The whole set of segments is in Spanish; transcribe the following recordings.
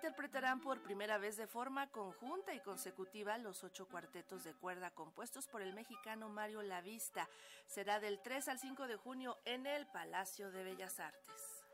interpretarán por primera vez de forma conjunta y consecutiva los ocho cuartetos de cuerda compuestos por el mexicano Mario Lavista. Será del 3 al 5 de junio en el Palacio de Bellas Artes.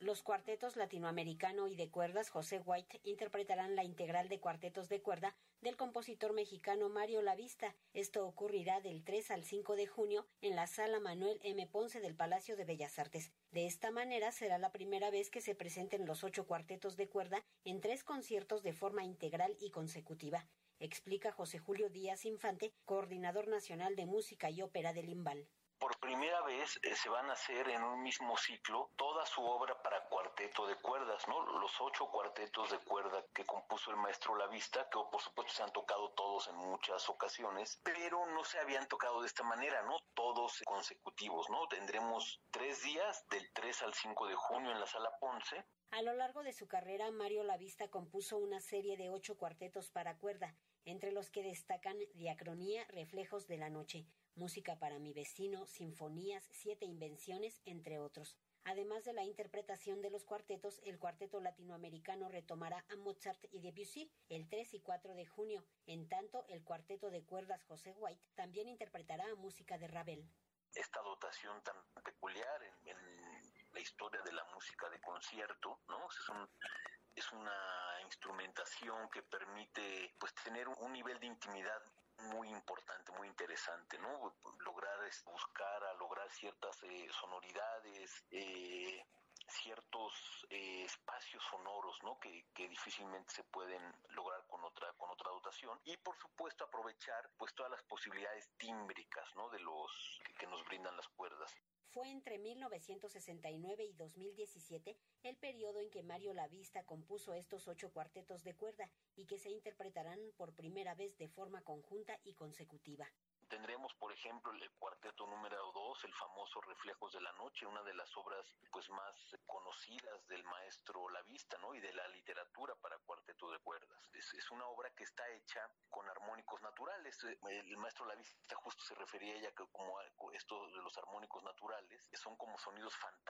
Los cuartetos latinoamericano y de cuerdas José White interpretarán la integral de cuartetos de cuerda del compositor mexicano Mario Lavista. Esto ocurrirá del 3 al 5 de junio en la sala Manuel M. Ponce del Palacio de Bellas Artes. De esta manera será la primera vez que se presenten los ocho cuartetos de cuerda en tres conciertos de forma integral y consecutiva explica José Julio Díaz Infante, coordinador nacional de música y ópera del Imbal por primera vez eh, se van a hacer en un mismo ciclo toda su obra para cuarteto de cuerdas, ¿no? Los ocho cuartetos de cuerda que compuso el maestro Lavista, que por supuesto se han tocado todos en muchas ocasiones, pero no se habían tocado de esta manera, ¿no? Todos consecutivos, ¿no? Tendremos tres días, del 3 al 5 de junio en la Sala Ponce, a lo largo de su carrera, Mario Lavista compuso una serie de ocho cuartetos para cuerda, entre los que destacan Diacronía, Reflejos de la Noche, Música para mi vecino, Sinfonías, Siete Invenciones, entre otros. Además de la interpretación de los cuartetos, el cuarteto latinoamericano retomará a Mozart y Debussy el 3 y 4 de junio. En tanto, el cuarteto de cuerdas José White también interpretará música de Ravel esta dotación tan peculiar en, la historia de la música de concierto, ¿no? Es, es una instrumentación que permite pues tener un nivel de intimidad muy importante, muy interesante, ¿no? Lograr buscar a lograr ciertas eh, sonoridades, eh, ciertos eh, espacios sonoros ¿no? Que, que, difícilmente se pueden lograr con otra con otra dotación y por supuesto aprovechar pues todas las posibilidades tímbricas ¿no? de los que, que nos brindan las cuerdas fue entre 1969 y 2017 el periodo en que Mario Lavista compuso estos ocho cuartetos de cuerda y que se interpretarán por primera vez de forma conjunta y consecutiva. Tendremos, por ejemplo, el cuarteto número 2, el famoso Reflejos de la Noche, una de las obras pues más conocidas del maestro Lavista, ¿no? Y de la literatura para cuarteto de cuerdas. Es, una obra que está hecha con armónicos naturales. El maestro Lavista justo se refería a ella que como esto de los armónicos naturales, son como sonidos fantasma.